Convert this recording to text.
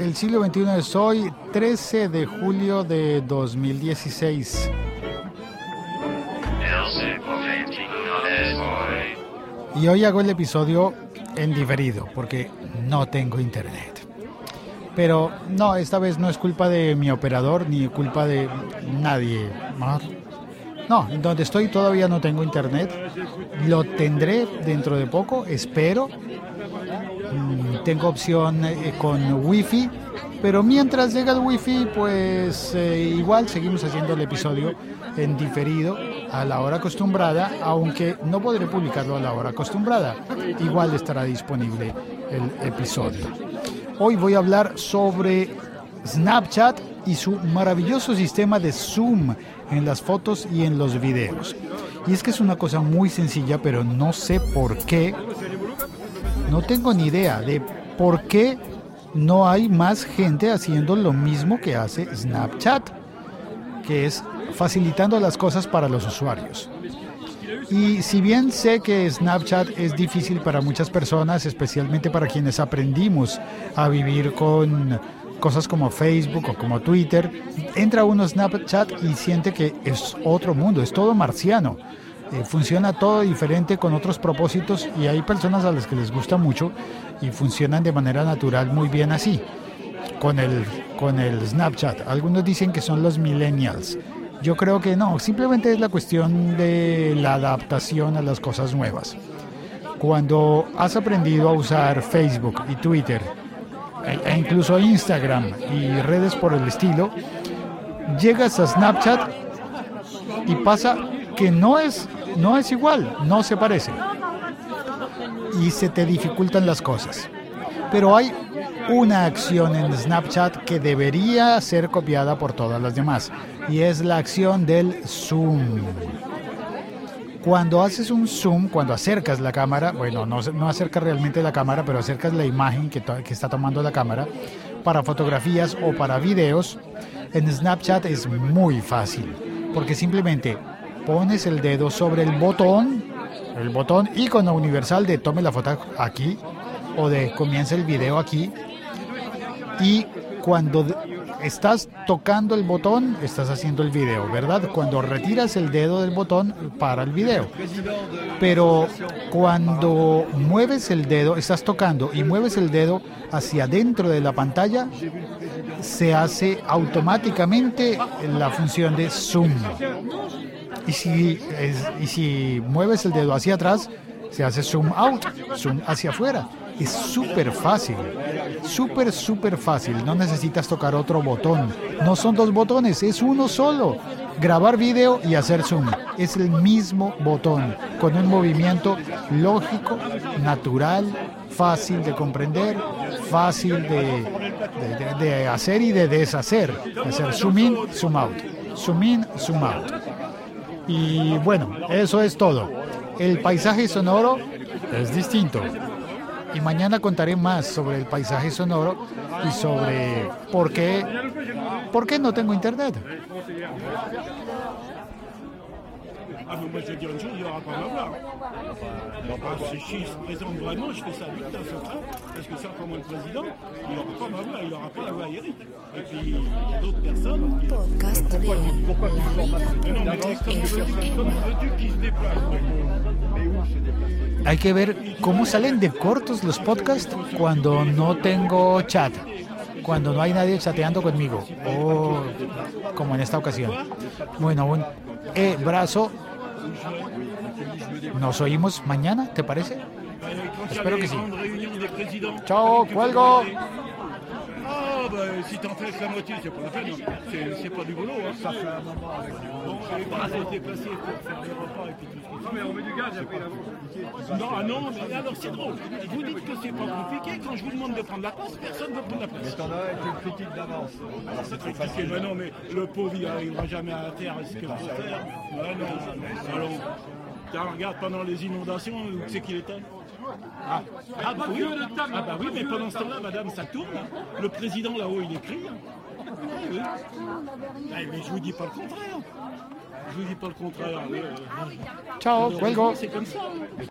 El siglo XXI es hoy, 13 de julio de 2016. Y hoy hago el episodio en diferido porque no tengo internet. Pero no, esta vez no es culpa de mi operador ni culpa de nadie. No, donde estoy todavía no tengo internet. Lo tendré dentro de poco, espero. Mm, tengo opción eh, con wifi, pero mientras llega el wifi, pues eh, igual seguimos haciendo el episodio en diferido a la hora acostumbrada, aunque no podré publicarlo a la hora acostumbrada. Igual estará disponible el episodio. Hoy voy a hablar sobre Snapchat y su maravilloso sistema de zoom en las fotos y en los videos. Y es que es una cosa muy sencilla, pero no sé por qué. No tengo ni idea de por qué no hay más gente haciendo lo mismo que hace Snapchat, que es facilitando las cosas para los usuarios. Y si bien sé que Snapchat es difícil para muchas personas, especialmente para quienes aprendimos a vivir con cosas como Facebook o como Twitter, entra uno a Snapchat y siente que es otro mundo, es todo marciano. Eh, funciona todo diferente con otros propósitos y hay personas a las que les gusta mucho y funcionan de manera natural muy bien así, con el, con el Snapchat. Algunos dicen que son los millennials. Yo creo que no, simplemente es la cuestión de la adaptación a las cosas nuevas. Cuando has aprendido a usar Facebook y Twitter e incluso Instagram y redes por el estilo, llegas a Snapchat y pasa que no es, no es igual, no se parece. Y se te dificultan las cosas. Pero hay una acción en Snapchat que debería ser copiada por todas las demás y es la acción del zoom. Cuando haces un zoom, cuando acercas la cámara, bueno, no, no acercas realmente la cámara, pero acercas la imagen que, que está tomando la cámara para fotografías o para videos, en Snapchat es muy fácil, porque simplemente pones el dedo sobre el botón, el botón icono universal de tome la foto aquí o de comienza el video aquí y cuando estás tocando el botón, estás haciendo el video, ¿verdad? Cuando retiras el dedo del botón, para el video. Pero cuando mueves el dedo, estás tocando y mueves el dedo hacia adentro de la pantalla, se hace automáticamente la función de zoom. Y si, y si mueves el dedo hacia atrás, se hace zoom out, zoom hacia afuera. Es súper fácil, súper, súper fácil. No necesitas tocar otro botón. No son dos botones, es uno solo. Grabar video y hacer zoom. Es el mismo botón, con un movimiento lógico, natural, fácil de comprender, fácil de, de, hacer y de deshacer. Hacer zoom in, zoom out. Zoom in, zoom out. Y bueno, eso es todo. El paisaje sonoro es distinto. Y mañana contaré más sobre el paisaje sonoro y sobre por qué, por qué no tengo internet. Ah, mais. Ah, la Hay que ver cómo salen de cortos los podcasts cuando no tengo chat, cuando no hay nadie chateando conmigo, o como en esta ocasión. Bueno, un e brazo. Nos oímos mañana, ¿te parece? Espero que sí. Chao, cuelgo. Ah, bah, si t'en fais la moitié, c'est pas la peine. C'est pas du boulot. Hein. Ça fait un moment avec Bon, les bras ont été placés pour faire des repas et puis tout ce Non, mais on met du gaz, après, il Non, ah non, mais alors c'est drôle. Vous dites que c'est pas compliqué. Quand je vous demande de prendre la place, personne ne veut prendre la place. Mais t'en as une critique d'avance. Alors c'est très facile. Mais non, mais le pauvre, il n'arrivera jamais à terre. Est-ce que vous faire Mais non, allons. Tiens, regarde, pendant les inondations, où c'est qu'il était? Ah, ah, bah oui. ah bah oui, mais pendant ce temps-là, madame, ça tourne. Le président là-haut, il écrit. Eh oui. Eh, mais je vous dis pas le contraire. Je vous dis pas le contraire. Ciao, C'est comme ça.